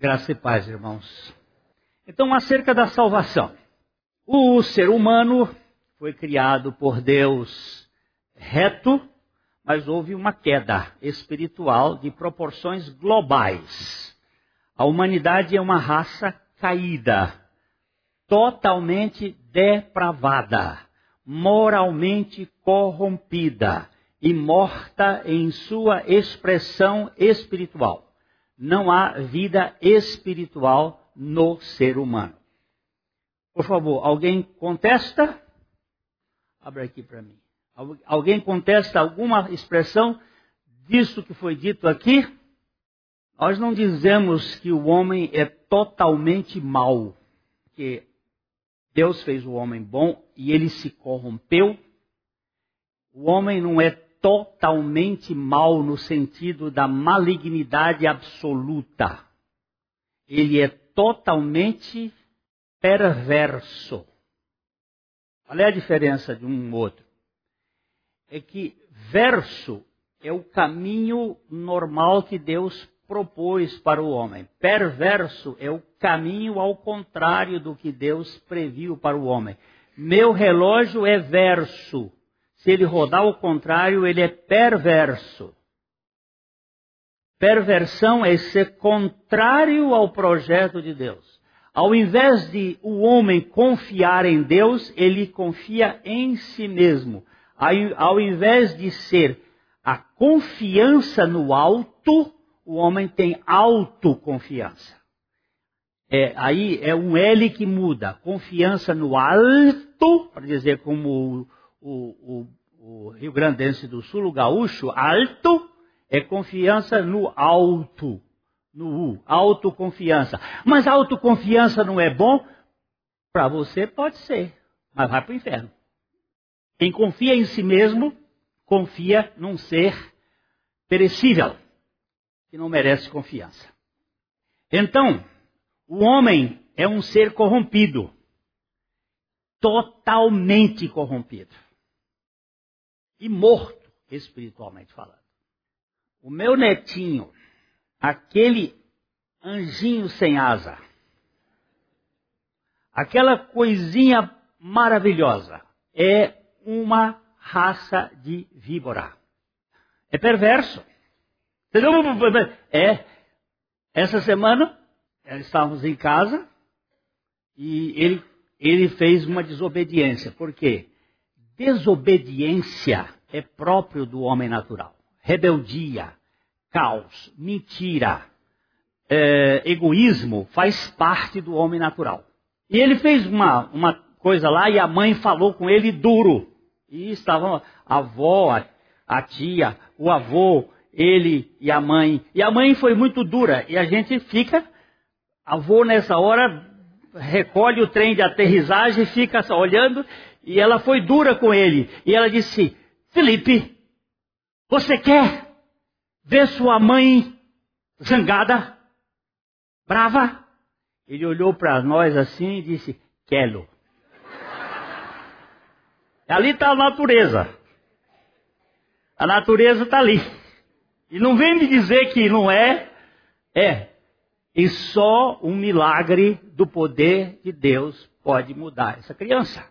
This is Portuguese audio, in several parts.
Graça e paz, irmãos. Então, acerca da salvação. O ser humano foi criado por Deus reto, mas houve uma queda espiritual de proporções globais. A humanidade é uma raça caída, totalmente depravada, moralmente corrompida e morta em sua expressão espiritual. Não há vida espiritual no ser humano. Por favor, alguém contesta? Abra aqui para mim. Alguém contesta alguma expressão disso que foi dito aqui? Nós não dizemos que o homem é totalmente mau, que Deus fez o homem bom e ele se corrompeu. O homem não é totalmente mau no sentido da malignidade absoluta. Ele é totalmente perverso. Qual é a diferença de um outro? É que verso é o caminho normal que Deus propôs para o homem. Perverso é o caminho ao contrário do que Deus previu para o homem. Meu relógio é verso. Se ele rodar ao contrário, ele é perverso. Perversão é ser contrário ao projeto de Deus. Ao invés de o homem confiar em Deus, ele confia em si mesmo. Ao invés de ser a confiança no alto, o homem tem autoconfiança. É, aí é um L que muda. Confiança no alto, para dizer como o, o, o Rio Grandense do Sul, o gaúcho, alto, é confiança no alto. No U, autoconfiança. Mas autoconfiança não é bom? Para você pode ser, mas vai para o inferno. Quem confia em si mesmo, confia num ser perecível, que não merece confiança. Então, o homem é um ser corrompido, totalmente corrompido e morto, espiritualmente falando. O meu netinho, aquele anjinho sem asa, aquela coisinha maravilhosa, é uma raça de víbora. É perverso. É. Essa semana, estávamos em casa e ele, ele fez uma desobediência. Por quê? Desobediência é próprio do homem natural. Rebeldia, caos, mentira, é, egoísmo faz parte do homem natural. E ele fez uma, uma coisa lá e a mãe falou com ele duro. E estavam a avó, a, tia, o avô, ele e a mãe. E a mãe foi muito dura. E a gente fica, avô nessa hora recolhe o trem de aterrissagem, fica olhando e ela foi dura com ele. E ela disse: Felipe, você quer ver sua mãe zangada, brava? Ele olhou para nós assim e disse: Quero. ali está a natureza. A natureza está ali. E não vem me dizer que não é. É. E só um milagre do poder de Deus pode mudar essa criança.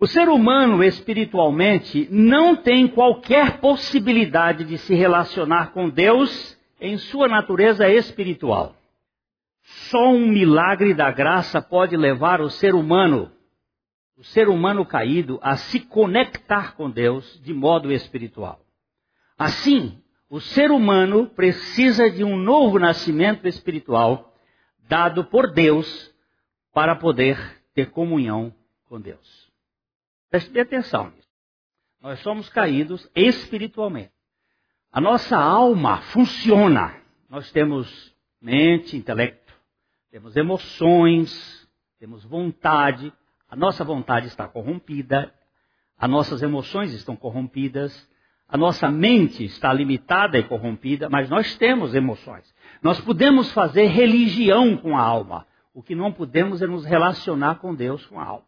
O ser humano espiritualmente não tem qualquer possibilidade de se relacionar com Deus em sua natureza espiritual. Só um milagre da graça pode levar o ser humano, o ser humano caído, a se conectar com Deus de modo espiritual. Assim, o ser humano precisa de um novo nascimento espiritual dado por Deus para poder ter comunhão com Deus. Preste atenção nisso. Nós somos caídos espiritualmente. A nossa alma funciona. Nós temos mente, intelecto, temos emoções, temos vontade. A nossa vontade está corrompida, as nossas emoções estão corrompidas, a nossa mente está limitada e corrompida, mas nós temos emoções. Nós podemos fazer religião com a alma. O que não podemos é nos relacionar com Deus com a alma.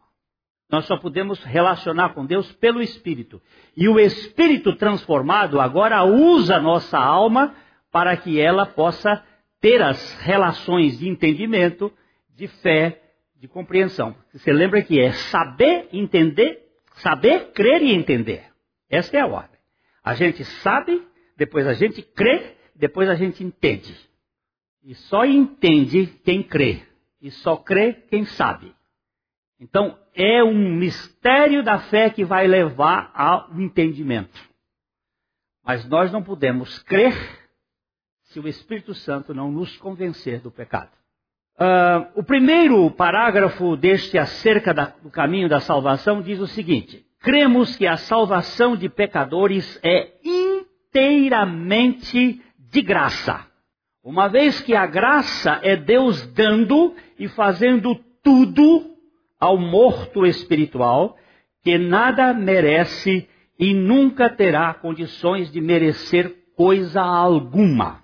Nós só podemos relacionar com Deus pelo Espírito. E o Espírito transformado agora usa a nossa alma para que ela possa ter as relações de entendimento, de fé, de compreensão. Você lembra que é saber, entender, saber, crer e entender. Esta é a ordem. A gente sabe, depois a gente crê, depois a gente entende. E só entende quem crê. E só crê quem sabe. Então, é um mistério da fé que vai levar ao entendimento. Mas nós não podemos crer se o Espírito Santo não nos convencer do pecado. Uh, o primeiro parágrafo deste acerca da, do caminho da salvação diz o seguinte: cremos que a salvação de pecadores é inteiramente de graça. Uma vez que a graça é Deus dando e fazendo tudo ao morto espiritual, que nada merece e nunca terá condições de merecer coisa alguma.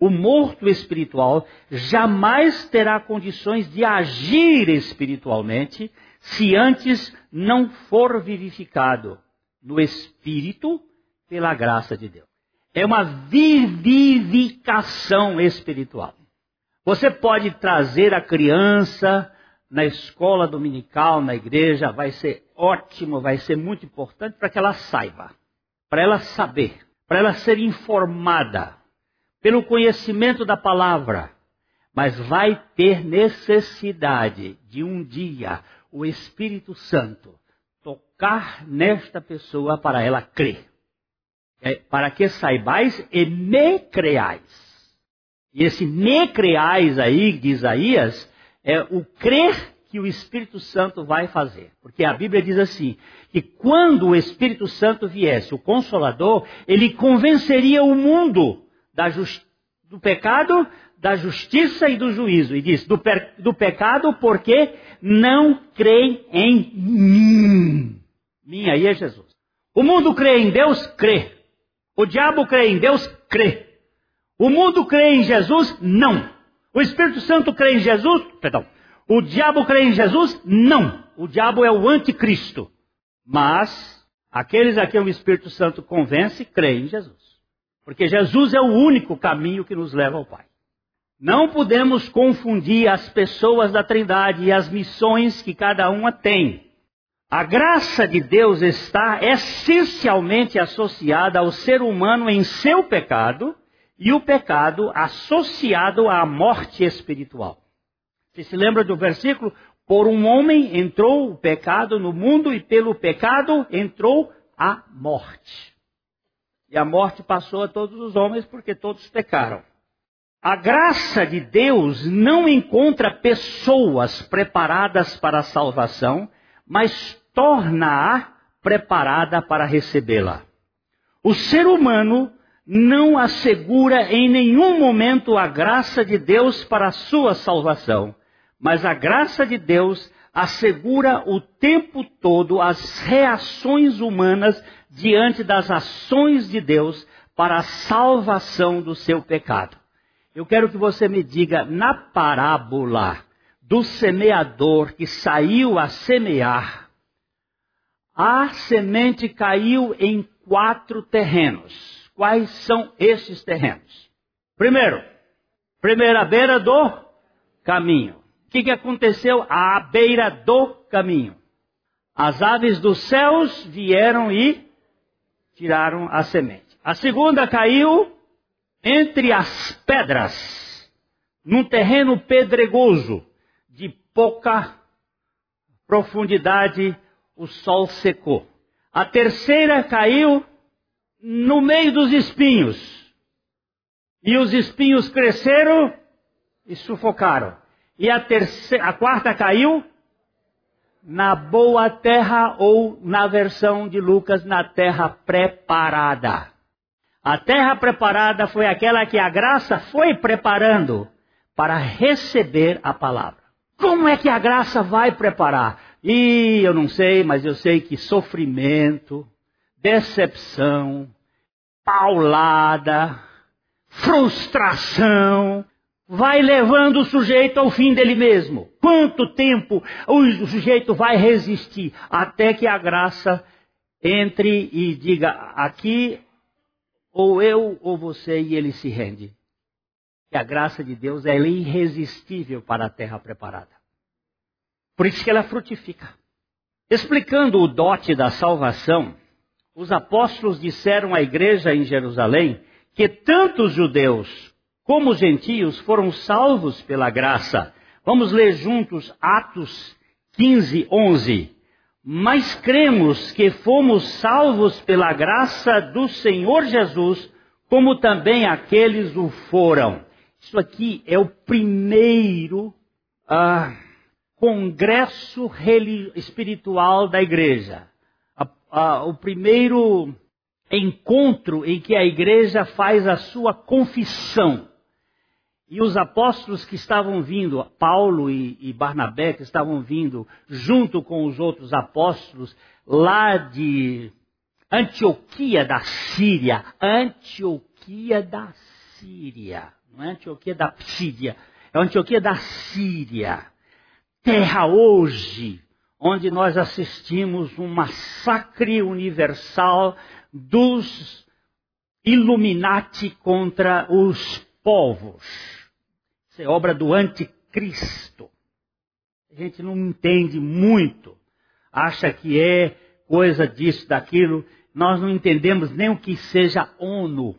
O morto espiritual jamais terá condições de agir espiritualmente se antes não for vivificado no espírito pela graça de Deus. É uma vivificação espiritual. Você pode trazer a criança na escola dominical, na igreja, vai ser ótimo, vai ser muito importante para que ela saiba, para ela saber, para ela ser informada pelo conhecimento da palavra. Mas vai ter necessidade de um dia o Espírito Santo tocar nesta pessoa para ela crer. É, para que saibais e me creais. E esse me creais aí de Isaías é o crer que o Espírito Santo vai fazer. Porque a Bíblia diz assim: que quando o Espírito Santo viesse, o Consolador, ele convenceria o mundo do pecado, da justiça e do juízo. E diz: do, do pecado porque não creem em mim. Mim aí é Jesus. O mundo crê em Deus? Crê. O diabo crê em Deus? Crê. O mundo crê em Jesus? Não. O Espírito Santo crê em Jesus? Perdão. O diabo crê em Jesus? Não. O diabo é o anticristo. Mas aqueles a quem o Espírito Santo convence creem em Jesus. Porque Jesus é o único caminho que nos leva ao Pai. Não podemos confundir as pessoas da Trindade e as missões que cada uma tem. A graça de Deus está essencialmente associada ao ser humano em seu pecado e o pecado associado à morte espiritual. Você se lembra do versículo? Por um homem entrou o pecado no mundo e pelo pecado entrou a morte. E a morte passou a todos os homens porque todos pecaram. A graça de Deus não encontra pessoas preparadas para a salvação, mas torna-a preparada para recebê-la. O ser humano não assegura em nenhum momento a graça de Deus para a sua salvação, mas a graça de Deus assegura o tempo todo as reações humanas diante das ações de Deus para a salvação do seu pecado. Eu quero que você me diga, na parábola do semeador que saiu a semear, a semente caiu em quatro terrenos. Quais são esses terrenos? Primeiro, primeira beira do caminho. O que, que aconteceu à beira do caminho? As aves dos céus vieram e tiraram a semente. A segunda caiu entre as pedras, num terreno pedregoso, de pouca profundidade, o sol secou. A terceira caiu no meio dos espinhos. E os espinhos cresceram e sufocaram. E a, terceira, a quarta caiu na boa terra ou na versão de Lucas, na terra preparada. A terra preparada foi aquela que a graça foi preparando para receber a palavra. Como é que a graça vai preparar? E eu não sei, mas eu sei que sofrimento, decepção, paulada, frustração, vai levando o sujeito ao fim dele mesmo. Quanto tempo o sujeito vai resistir até que a graça entre e diga: aqui ou eu ou você, e ele se rende. que a graça de Deus é irresistível para a terra preparada. Por isso que ela frutifica. Explicando o dote da salvação, os apóstolos disseram à igreja em Jerusalém que tanto os judeus como os gentios foram salvos pela graça. Vamos ler juntos Atos 15, 11. Mas cremos que fomos salvos pela graça do Senhor Jesus, como também aqueles o foram. Isso aqui é o primeiro ah, congresso espiritual da igreja. Ah, o primeiro encontro em que a igreja faz a sua confissão. E os apóstolos que estavam vindo, Paulo e, e, Barnabé, que estavam vindo junto com os outros apóstolos lá de Antioquia da Síria, Antioquia da Síria, não é Antioquia da Síria, é Antioquia da Síria, terra hoje, onde nós assistimos um massacre universal dos Illuminati contra os povos. Isso é obra do anticristo. A gente não entende muito. Acha que é coisa disso, daquilo. Nós não entendemos nem o que seja ONU.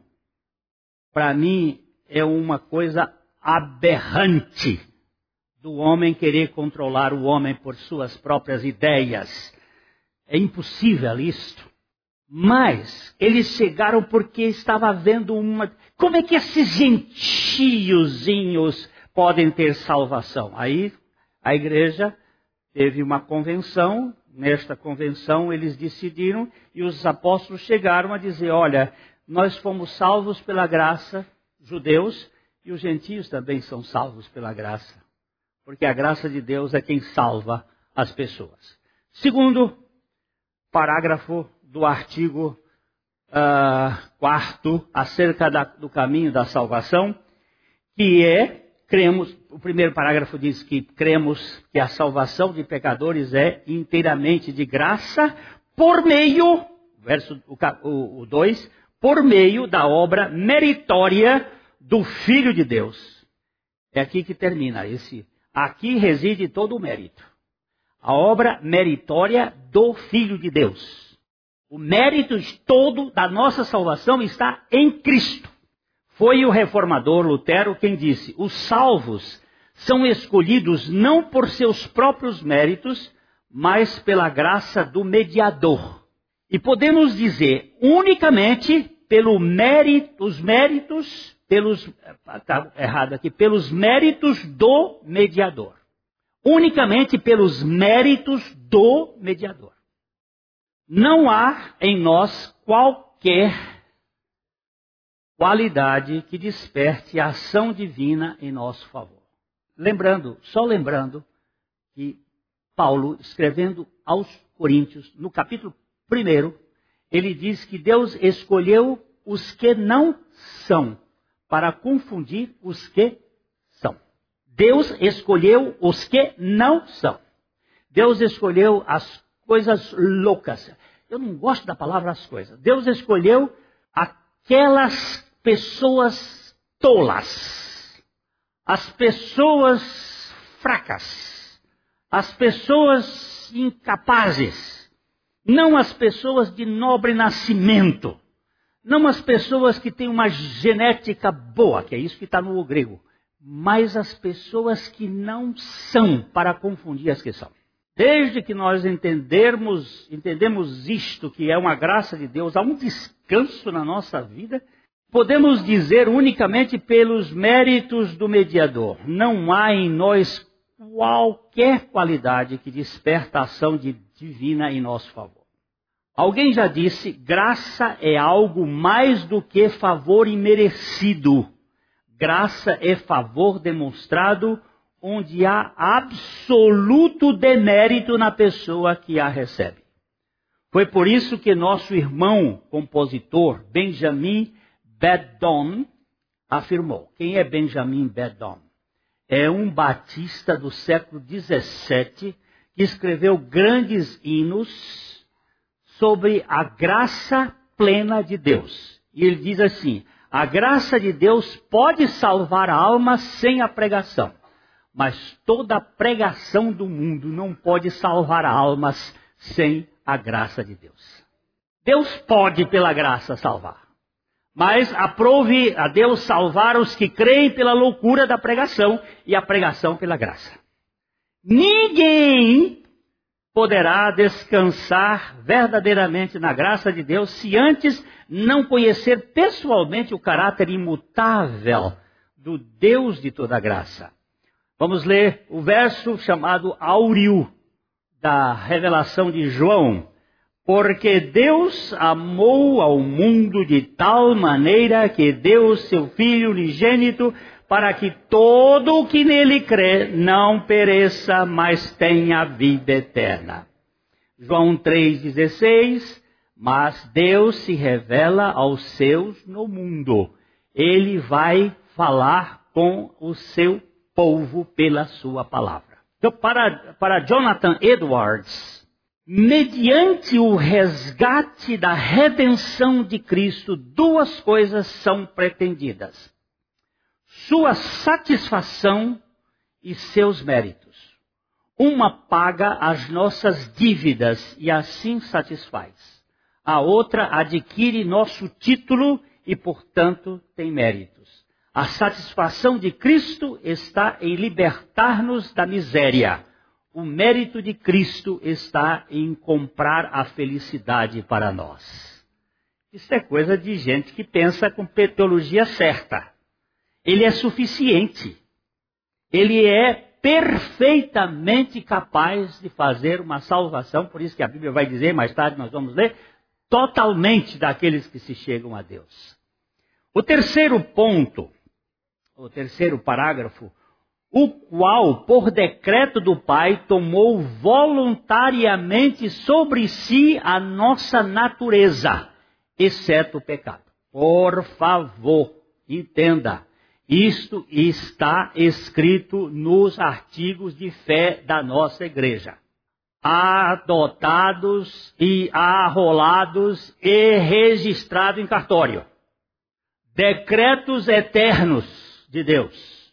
Para mim, é uma coisa aberrante do homem querer controlar o homem por suas próprias ideias. É impossível isto. Mas eles chegaram porque estava havendo uma. Como é que esses gentiozinhos podem ter salvação? Aí a igreja teve uma convenção, nesta convenção eles decidiram e os apóstolos chegaram a dizer: olha, nós fomos salvos pela graça, judeus, e os gentios também são salvos pela graça. Porque a graça de Deus é quem salva as pessoas. Segundo parágrafo do artigo uh, quarto acerca da, do caminho da salvação, que é, cremos, o primeiro parágrafo diz que cremos que a salvação de pecadores é inteiramente de graça por meio, verso o 2, por meio da obra meritória do Filho de Deus. É aqui que termina esse. Aqui reside todo o mérito. A obra meritória do Filho de Deus. O mérito todo da nossa salvação está em Cristo. Foi o reformador Lutero quem disse: os salvos são escolhidos não por seus próprios méritos, mas pela graça do mediador. E podemos dizer unicamente pelo mérito, os méritos, pelos, está errado aqui, pelos méritos do mediador. Unicamente pelos méritos do mediador. Não há em nós qualquer qualidade que desperte a ação divina em nosso favor. Lembrando, só lembrando, que Paulo, escrevendo aos Coríntios, no capítulo 1, ele diz que Deus escolheu os que não são, para confundir os que são. Deus escolheu os que não são. Deus escolheu as coisas loucas. Eu não gosto da palavra as coisas. Deus escolheu aquelas pessoas tolas, as pessoas fracas, as pessoas incapazes, não as pessoas de nobre nascimento, não as pessoas que têm uma genética boa, que é isso que está no grego, mas as pessoas que não são, para confundir as que são. Desde que nós entendermos, entendemos isto, que é uma graça de Deus, há um descanso na nossa vida, podemos dizer unicamente pelos méritos do mediador. Não há em nós qualquer qualidade que desperta a ação de, divina em nosso favor. Alguém já disse, graça é algo mais do que favor imerecido. Graça é favor demonstrado onde há absoluto demérito na pessoa que a recebe. Foi por isso que nosso irmão compositor Benjamin Bedon afirmou. Quem é Benjamin Bedon? É um batista do século XVII que escreveu grandes hinos sobre a graça plena de Deus. E ele diz assim: A graça de Deus pode salvar a alma sem a pregação, mas toda pregação do mundo não pode salvar almas sem a graça de Deus. Deus pode, pela graça, salvar. Mas aprove a Deus salvar os que creem pela loucura da pregação e a pregação pela graça. Ninguém poderá descansar verdadeiramente na graça de Deus se antes não conhecer pessoalmente o caráter imutável do Deus de toda graça. Vamos ler o verso chamado Áureo da revelação de João. Porque Deus amou ao mundo de tal maneira que deu seu Filho unigênito para que todo o que nele crê não pereça, mas tenha vida eterna. João 3,16 Mas Deus se revela aos seus no mundo. Ele vai falar com o seu povo pela sua palavra. Então, para, para Jonathan Edwards, mediante o resgate da redenção de Cristo, duas coisas são pretendidas sua satisfação e seus méritos. Uma paga as nossas dívidas e assim satisfaz. A outra adquire nosso título e, portanto, tem méritos. A satisfação de Cristo está em libertar-nos da miséria. O mérito de Cristo está em comprar a felicidade para nós. Isso é coisa de gente que pensa com teologia certa ele é suficiente. Ele é perfeitamente capaz de fazer uma salvação, por isso que a Bíblia vai dizer, mais tarde nós vamos ler, totalmente daqueles que se chegam a Deus. O terceiro ponto, o terceiro parágrafo, o qual, por decreto do Pai, tomou voluntariamente sobre si a nossa natureza, exceto o pecado. Por favor, entenda. Isto está escrito nos artigos de fé da nossa igreja. Adotados e arrolados e registrados em cartório. Decretos eternos de Deus.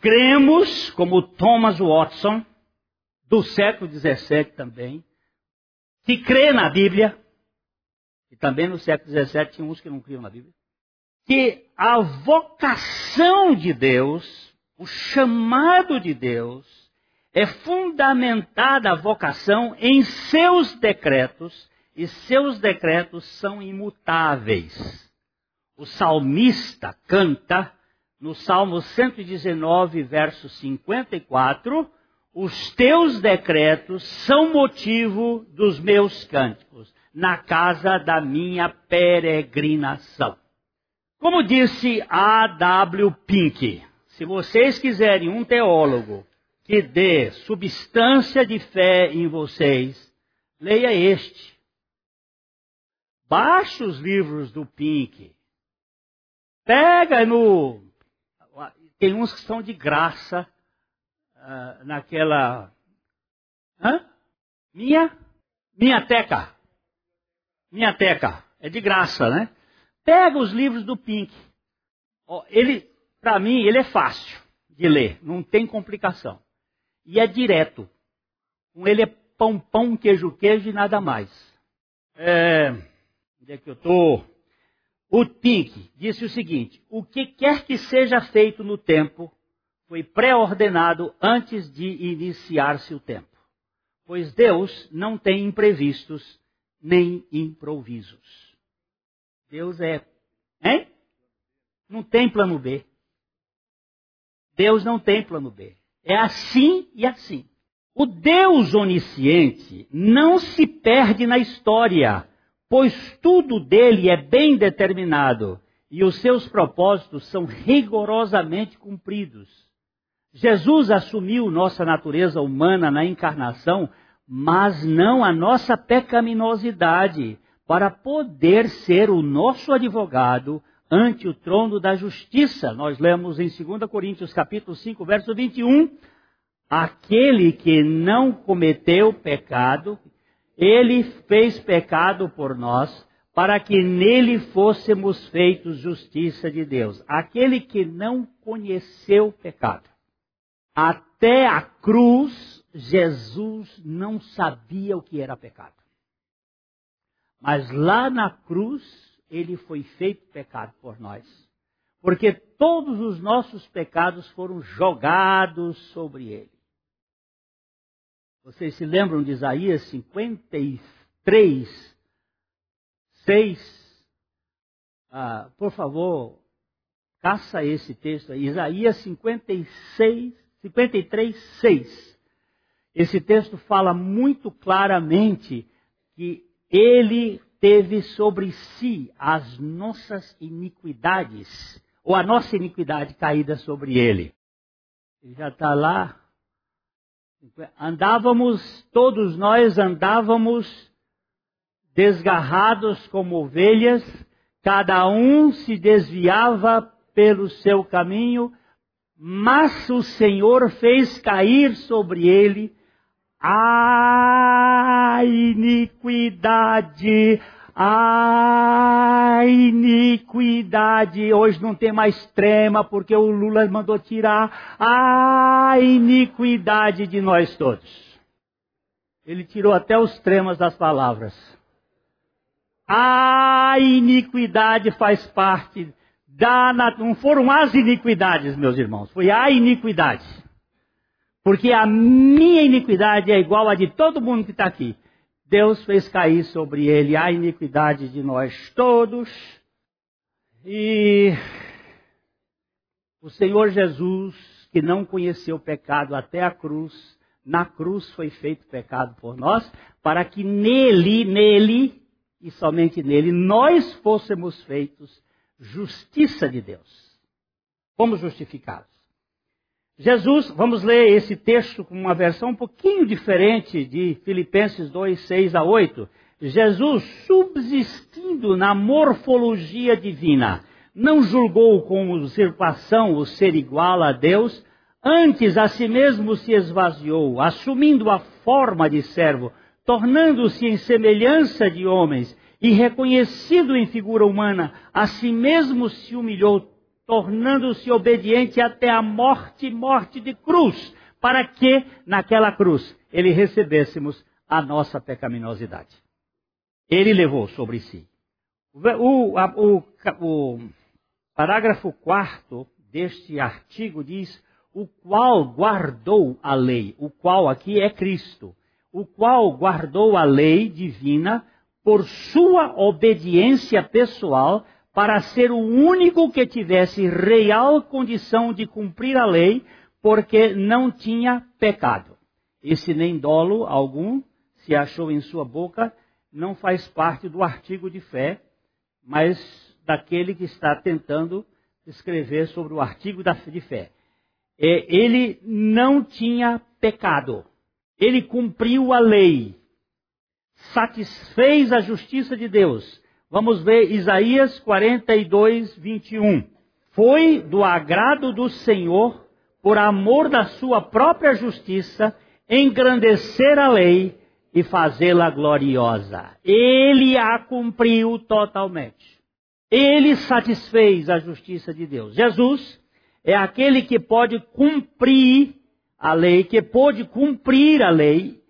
Cremos, como Thomas Watson, do século XVII também, que crê na Bíblia, e também no século XVII tinha uns que não criam na Bíblia, que a vocação de Deus, o chamado de Deus, é fundamentada a vocação em seus decretos, e seus decretos são imutáveis. O salmista canta no Salmo 119, verso 54, os teus decretos são motivo dos meus cânticos, na casa da minha peregrinação. Como disse A. W. Pink, se vocês quiserem um teólogo que dê substância de fé em vocês, leia este. Baixe os livros do Pink. Pega no. Tem uns que são de graça uh, naquela. Hã? Minha? Minha teca. Minha teca. É de graça, né? Pega os livros do Pink. Ele, para mim, ele é fácil de ler, não tem complicação. E é direto. Com ele é pão, pão, queijo, queijo e nada mais. É, onde é que eu estou? O Pink disse o seguinte: o que quer que seja feito no tempo foi pré-ordenado antes de iniciar-se o tempo. Pois Deus não tem imprevistos nem improvisos. Deus é. Hein? Não tem plano B. Deus não tem plano B. É assim e assim. O Deus onisciente não se perde na história, pois tudo dele é bem determinado e os seus propósitos são rigorosamente cumpridos. Jesus assumiu nossa natureza humana na encarnação, mas não a nossa pecaminosidade para poder ser o nosso advogado ante o trono da justiça. Nós lemos em 2 Coríntios capítulo 5, verso 21, aquele que não cometeu pecado, ele fez pecado por nós, para que nele fôssemos feitos justiça de Deus. Aquele que não conheceu pecado. Até a cruz, Jesus não sabia o que era pecado. Mas lá na cruz, ele foi feito pecado por nós. Porque todos os nossos pecados foram jogados sobre ele. Vocês se lembram de Isaías 53, 6? Ah, por favor, caça esse texto aí. Isaías 56, 53, 6. Esse texto fala muito claramente que ele teve sobre si as nossas iniquidades, ou a nossa iniquidade caída sobre ele. Ele já está lá. Andávamos, todos nós andávamos desgarrados como ovelhas, cada um se desviava pelo seu caminho, mas o Senhor fez cair sobre ele a iniquidade, a iniquidade. Hoje não tem mais trema porque o Lula mandou tirar a iniquidade de nós todos. Ele tirou até os tremas das palavras. A iniquidade faz parte da. Não foram as iniquidades, meus irmãos, foi a iniquidade. Porque a minha iniquidade é igual a de todo mundo que está aqui. Deus fez cair sobre ele a iniquidade de nós todos. E o Senhor Jesus, que não conheceu pecado até a cruz, na cruz foi feito pecado por nós, para que nele, nele e somente nele, nós fôssemos feitos justiça de Deus. Fomos justificados. Jesus, vamos ler esse texto com uma versão um pouquinho diferente de Filipenses 2, 6 a 8. Jesus, subsistindo na morfologia divina, não julgou com usurpação o ser igual a Deus, antes a si mesmo se esvaziou, assumindo a forma de servo, tornando-se em semelhança de homens, e reconhecido em figura humana, a si mesmo se humilhou, tornando-se obediente até a morte morte de cruz, para que naquela cruz ele recebêssemos a nossa pecaminosidade. Ele levou sobre si. O, o, o parágrafo 4 deste artigo diz: o qual guardou a lei, o qual aqui é Cristo, o qual guardou a lei divina por sua obediência pessoal para ser o único que tivesse real condição de cumprir a lei, porque não tinha pecado. Esse nem dolo algum se achou em sua boca, não faz parte do artigo de fé, mas daquele que está tentando escrever sobre o artigo de fé. Ele não tinha pecado. Ele cumpriu a lei. Satisfez a justiça de Deus Vamos ver Isaías 42, 21. Foi do agrado do Senhor, por amor da sua própria justiça, engrandecer a lei e fazê-la gloriosa. Ele a cumpriu totalmente. Ele satisfez a justiça de Deus. Jesus é aquele que pode cumprir a lei, que pôde cumprir a lei.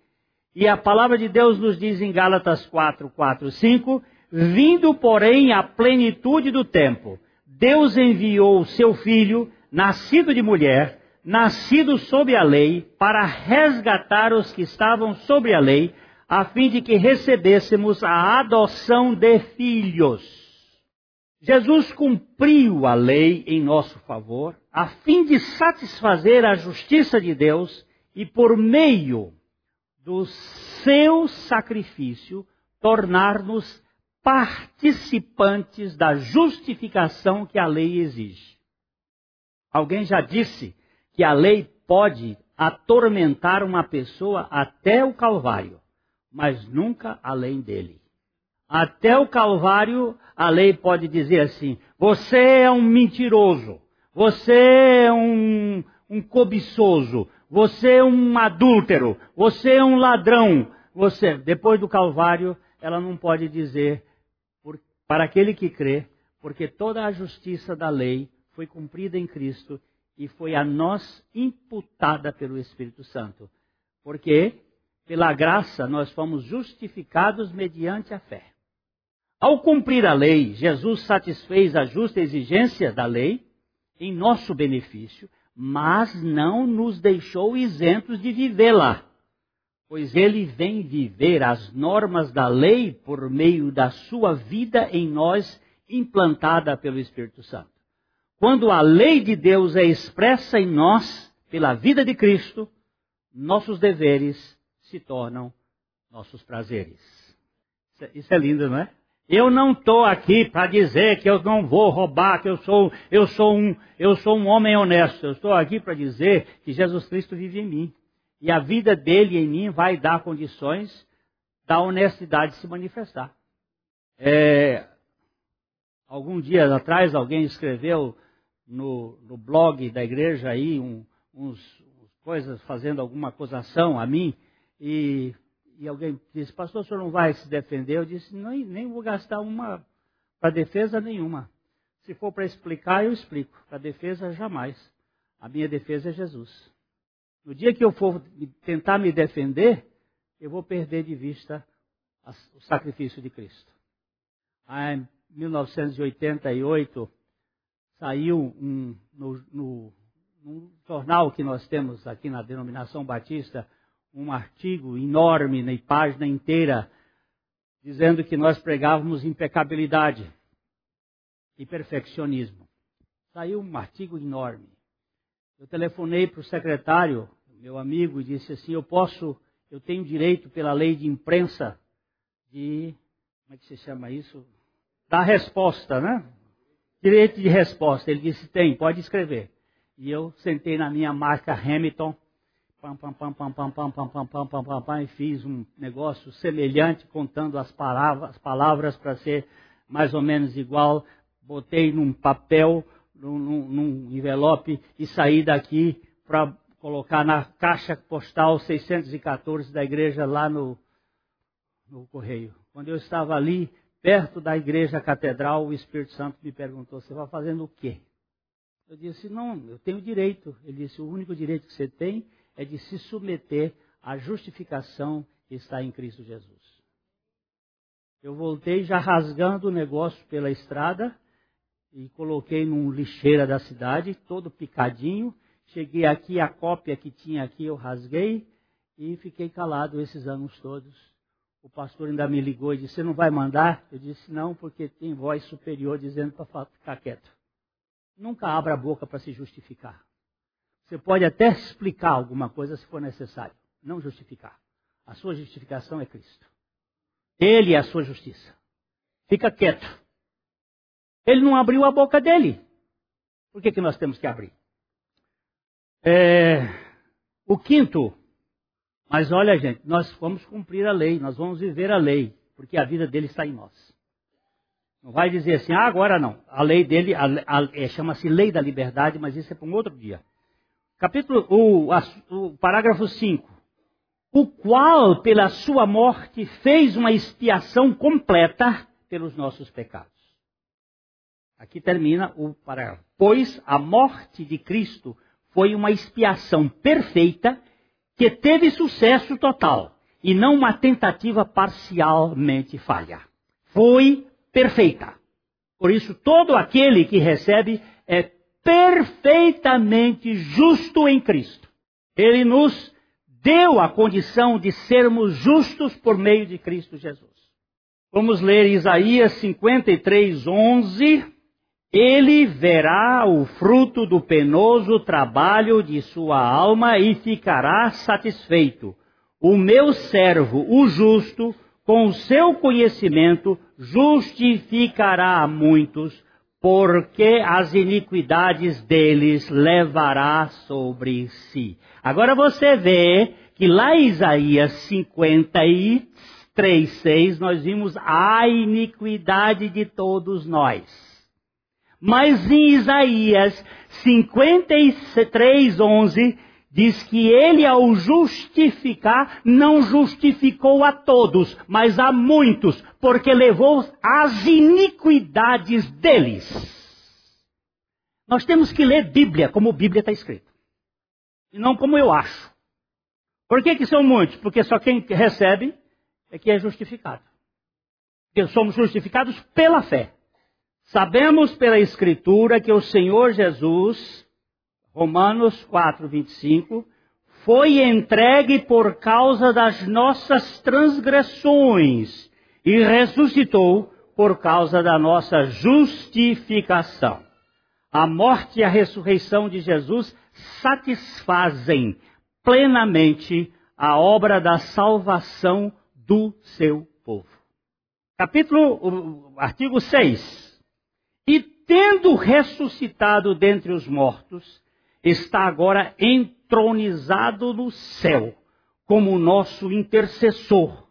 E a palavra de Deus nos diz em Gálatas 4, 4, 5, Vindo, porém, à plenitude do tempo, Deus enviou o seu filho, nascido de mulher, nascido sob a lei, para resgatar os que estavam sob a lei, a fim de que recebêssemos a adoção de filhos. Jesus cumpriu a lei em nosso favor, a fim de satisfazer a justiça de Deus e, por meio do seu sacrifício, tornar-nos participantes da justificação que a lei exige. Alguém já disse que a lei pode atormentar uma pessoa até o Calvário, mas nunca além dele. Até o Calvário, a lei pode dizer assim: você é um mentiroso, você é um, um cobiçoso, você é um adúltero, você é um ladrão. Você, depois do Calvário, ela não pode dizer para aquele que crê, porque toda a justiça da lei foi cumprida em Cristo e foi a nós imputada pelo Espírito Santo. Porque, pela graça, nós fomos justificados mediante a fé. Ao cumprir a lei, Jesus satisfez a justa exigência da lei em nosso benefício, mas não nos deixou isentos de vivê-la, pois ele vem viver as normas da lei por meio da sua vida em nós, implantada pelo Espírito Santo. Quando a lei de Deus é expressa em nós pela vida de Cristo, nossos deveres se tornam nossos prazeres. Isso é, é lindo, não é? Eu não estou aqui para dizer que eu não vou roubar, que eu sou, eu sou, um, eu sou um homem honesto. Eu estou aqui para dizer que Jesus Cristo vive em mim. E a vida dele em mim vai dar condições da honestidade se manifestar. É, algum dia atrás alguém escreveu no, no blog da igreja aí um, uns coisas fazendo alguma acusação a mim e, e alguém disse, pastor, o senhor não vai se defender? Eu disse, nem, nem vou gastar uma para defesa nenhuma. Se for para explicar, eu explico. Para defesa, jamais. A minha defesa é Jesus. No dia que eu for tentar me defender, eu vou perder de vista o sacrifício de Cristo. Em 1988, saiu um, no, no, num jornal que nós temos aqui na denominação batista, um artigo enorme, na página inteira, dizendo que nós pregávamos impecabilidade e perfeccionismo. Saiu um artigo enorme. Eu telefonei para o secretário, meu amigo, e disse assim: Eu posso, eu tenho direito pela lei de imprensa de. Como é que se chama isso? Dar resposta, né? direito de resposta. Ele disse: tem, pode escrever. E eu sentei na minha marca Hamilton, pam, pam, pam, pam, pam, pam, pam, pam, pam, pam, pam, pam, e fiz um negócio semelhante, contando as palavras, palavras para ser mais ou menos igual. Botei num papel, num, num envelope e saí daqui para colocar na caixa postal 614 da igreja lá no, no correio. Quando eu estava ali, perto da igreja catedral, o Espírito Santo me perguntou: Você vai fazendo o quê? Eu disse: Não, eu tenho direito. Ele disse: O único direito que você tem é de se submeter à justificação que está em Cristo Jesus. Eu voltei já rasgando o negócio pela estrada e coloquei num lixeira da cidade, todo picadinho. Cheguei aqui, a cópia que tinha aqui eu rasguei e fiquei calado esses anos todos o pastor ainda me ligou e disse: Você não vai mandar? Eu disse: Não, porque tem voz superior dizendo para ficar quieto. Nunca abra a boca para se justificar. Você pode até explicar alguma coisa se for necessário, não justificar. A sua justificação é Cristo. Ele é a sua justiça. Fica quieto. Ele não abriu a boca dele. Por que, que nós temos que abrir? É, o quinto mas olha, gente, nós vamos cumprir a lei, nós vamos viver a lei, porque a vida dele está em nós. Não vai dizer assim, ah, agora não. A lei dele é, chama-se lei da liberdade, mas isso é para um outro dia. Capítulo, o, a, o parágrafo 5. O qual, pela sua morte, fez uma expiação completa pelos nossos pecados. Aqui termina o parágrafo. Pois a morte de Cristo foi uma expiação perfeita que teve sucesso total e não uma tentativa parcialmente falha. Foi perfeita. Por isso, todo aquele que recebe é perfeitamente justo em Cristo. Ele nos deu a condição de sermos justos por meio de Cristo Jesus. Vamos ler Isaías 53, 11 ele verá o fruto do penoso trabalho de sua alma e ficará satisfeito. O meu servo, o justo, com o seu conhecimento, justificará a muitos, porque as iniquidades deles levará sobre si. Agora você vê que lá em Isaías 53, 6, nós vimos a iniquidade de todos nós. Mas em Isaías 53, 11, diz que ele, ao justificar, não justificou a todos, mas a muitos, porque levou as iniquidades deles. Nós temos que ler Bíblia como Bíblia está escrito, e não como eu acho. Por que, que são muitos? Porque só quem recebe é que é justificado. Porque somos justificados pela fé. Sabemos pela Escritura que o Senhor Jesus Romanos 4, 25, foi entregue por causa das nossas transgressões e ressuscitou por causa da nossa justificação. A morte e a ressurreição de Jesus satisfazem plenamente a obra da salvação do seu povo. Capítulo, artigo 6. E tendo ressuscitado dentre os mortos, está agora entronizado no céu como nosso intercessor.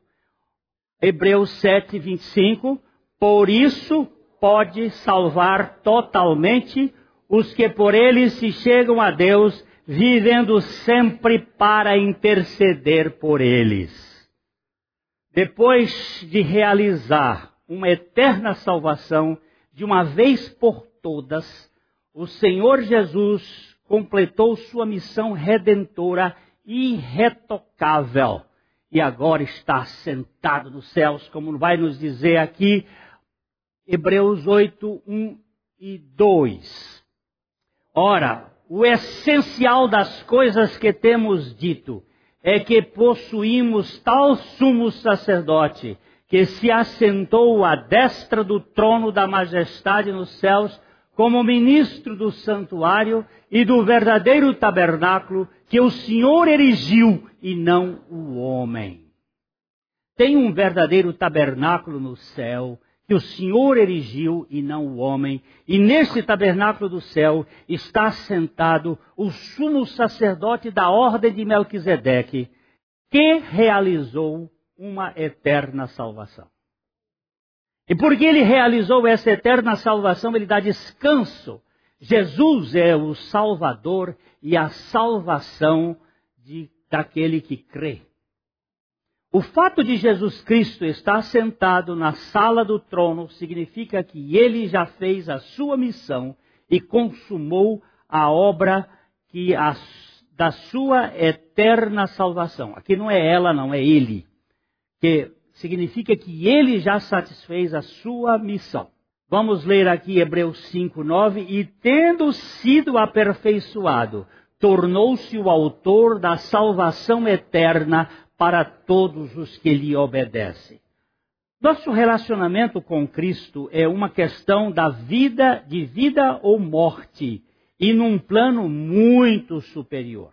Hebreus 7, 25. Por isso pode salvar totalmente os que por ele se chegam a Deus, vivendo sempre para interceder por eles. Depois de realizar uma eterna salvação, de uma vez por todas, o Senhor Jesus completou sua missão redentora irretocável e agora está sentado nos céus, como vai nos dizer aqui Hebreus 8, 1 e 2. Ora, o essencial das coisas que temos dito é que possuímos tal sumo sacerdote que se assentou à destra do trono da majestade nos céus como ministro do santuário e do verdadeiro tabernáculo que o Senhor erigiu e não o homem. Tem um verdadeiro tabernáculo no céu que o Senhor erigiu e não o homem, e nesse tabernáculo do céu está sentado o sumo sacerdote da ordem de Melquisedeque, que realizou uma eterna salvação. E porque ele realizou essa eterna salvação, ele dá descanso. Jesus é o Salvador e a salvação de, daquele que crê. O fato de Jesus Cristo estar sentado na sala do trono significa que ele já fez a sua missão e consumou a obra que a, da sua eterna salvação. Aqui não é ela, não é ele. Que significa que ele já satisfez a sua missão. Vamos ler aqui Hebreus 5, 9. E tendo sido aperfeiçoado, tornou-se o autor da salvação eterna para todos os que lhe obedecem. Nosso relacionamento com Cristo é uma questão da vida, de vida ou morte, e num plano muito superior.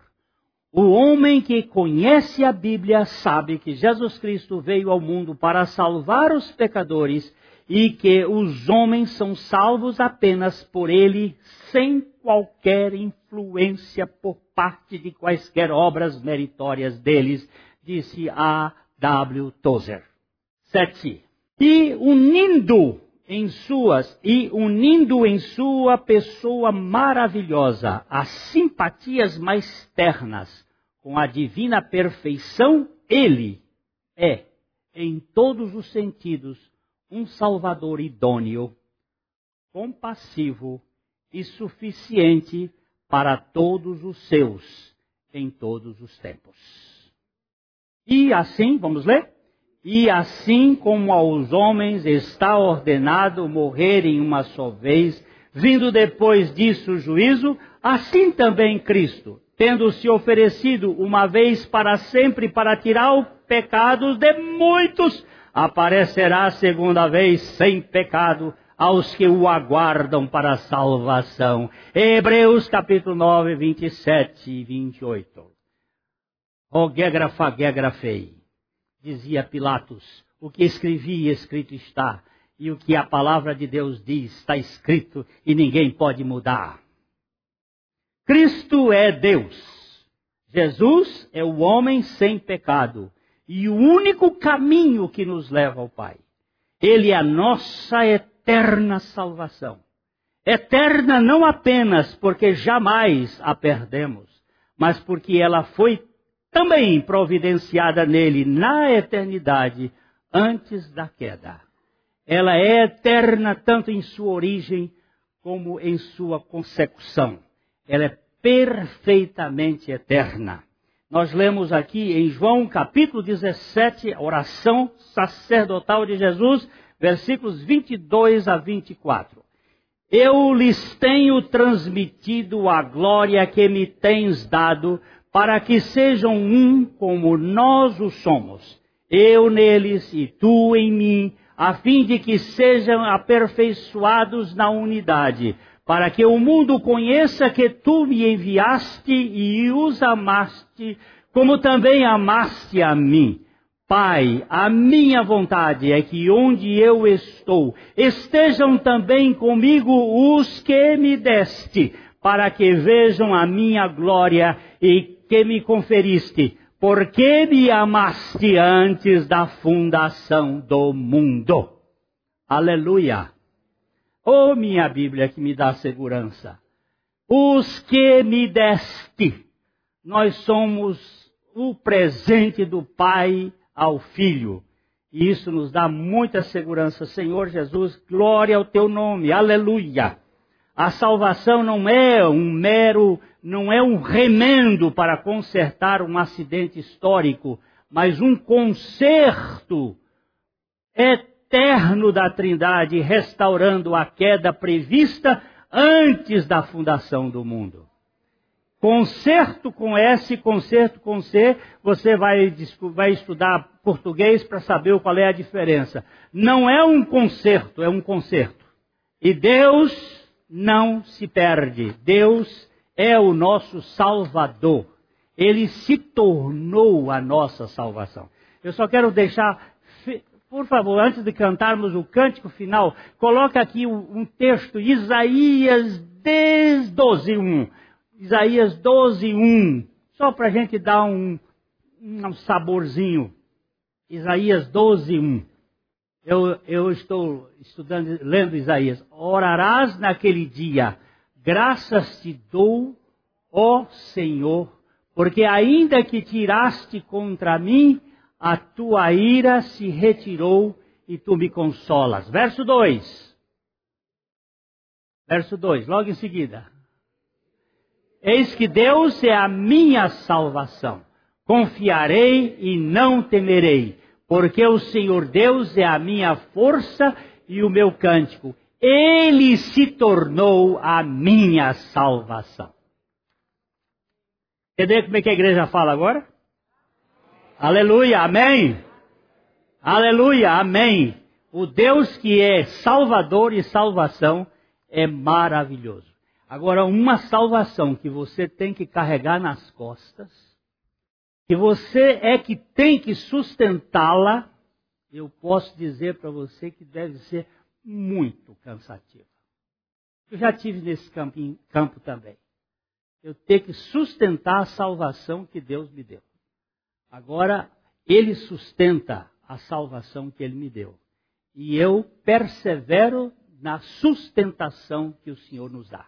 O homem que conhece a Bíblia sabe que Jesus Cristo veio ao mundo para salvar os pecadores e que os homens são salvos apenas por ele, sem qualquer influência por parte de quaisquer obras meritórias deles, disse A. W. Tozer. 7. E unindo em suas e unindo em sua pessoa maravilhosa as simpatias mais ternas com a divina perfeição, ele é, em todos os sentidos, um Salvador idôneo, compassivo e suficiente para todos os seus em todos os tempos. E assim, vamos ler? E assim como aos homens está ordenado morrerem uma só vez, vindo depois disso o juízo, assim também Cristo tendo se oferecido uma vez para sempre para tirar o pecado de muitos, aparecerá segunda vez sem pecado aos que o aguardam para a salvação. Hebreus capítulo 9, 27 e 28. O gegrafa gegrafei, dizia Pilatos, o que escrevi escrito está, e o que a palavra de Deus diz está escrito e ninguém pode mudar. Cristo é Deus. Jesus é o homem sem pecado e o único caminho que nos leva ao Pai. Ele é a nossa eterna salvação. Eterna não apenas porque jamais a perdemos, mas porque ela foi também providenciada nele na eternidade antes da queda. Ela é eterna tanto em sua origem como em sua consecução. Ela é perfeitamente eterna. Nós lemos aqui em João capítulo 17, a oração sacerdotal de Jesus, versículos 22 a 24. Eu lhes tenho transmitido a glória que me tens dado, para que sejam um como nós o somos. Eu neles e tu em mim, a fim de que sejam aperfeiçoados na unidade, para que o mundo conheça que tu me enviaste e os amaste, como também amaste a mim. Pai, a minha vontade é que onde eu estou, estejam também comigo os que me deste, para que vejam a minha glória e que me conferiste, porque me amaste antes da fundação do mundo. Aleluia! Oh, minha Bíblia que me dá segurança. Os que me deste, nós somos o presente do Pai ao Filho. E isso nos dá muita segurança. Senhor Jesus, glória ao teu nome. Aleluia. A salvação não é um mero, não é um remendo para consertar um acidente histórico, mas um conserto eterno da Trindade, restaurando a queda prevista antes da fundação do mundo. Concerto com S, concerto com C, você vai, vai estudar português para saber qual é a diferença. Não é um concerto, é um concerto. E Deus não se perde. Deus é o nosso Salvador. Ele se tornou a nossa salvação. Eu só quero deixar, por favor, antes de cantarmos o cântico final, coloque aqui um texto, Isaías 10, 12, 1. Isaías 12, 1. Só para a gente dar um, um saborzinho. Isaías 12, 1. Eu, eu estou estudando, lendo Isaías. Orarás naquele dia, graças te dou, ó Senhor, porque ainda que tiraste contra mim, a tua ira se retirou e tu me consolas. Verso 2. Verso 2, logo em seguida. Eis que Deus é a minha salvação. Confiarei e não temerei, porque o Senhor Deus é a minha força e o meu cântico. Ele se tornou a minha salvação. Entendeu como é que a igreja fala agora? Aleluia, amém. Aleluia, amém. O Deus que é Salvador e salvação é maravilhoso. Agora, uma salvação que você tem que carregar nas costas, que você é que tem que sustentá-la, eu posso dizer para você que deve ser muito cansativa. Eu já tive nesse campo, campo também. Eu tenho que sustentar a salvação que Deus me deu. Agora, Ele sustenta a salvação que Ele me deu. E eu persevero na sustentação que o Senhor nos dá.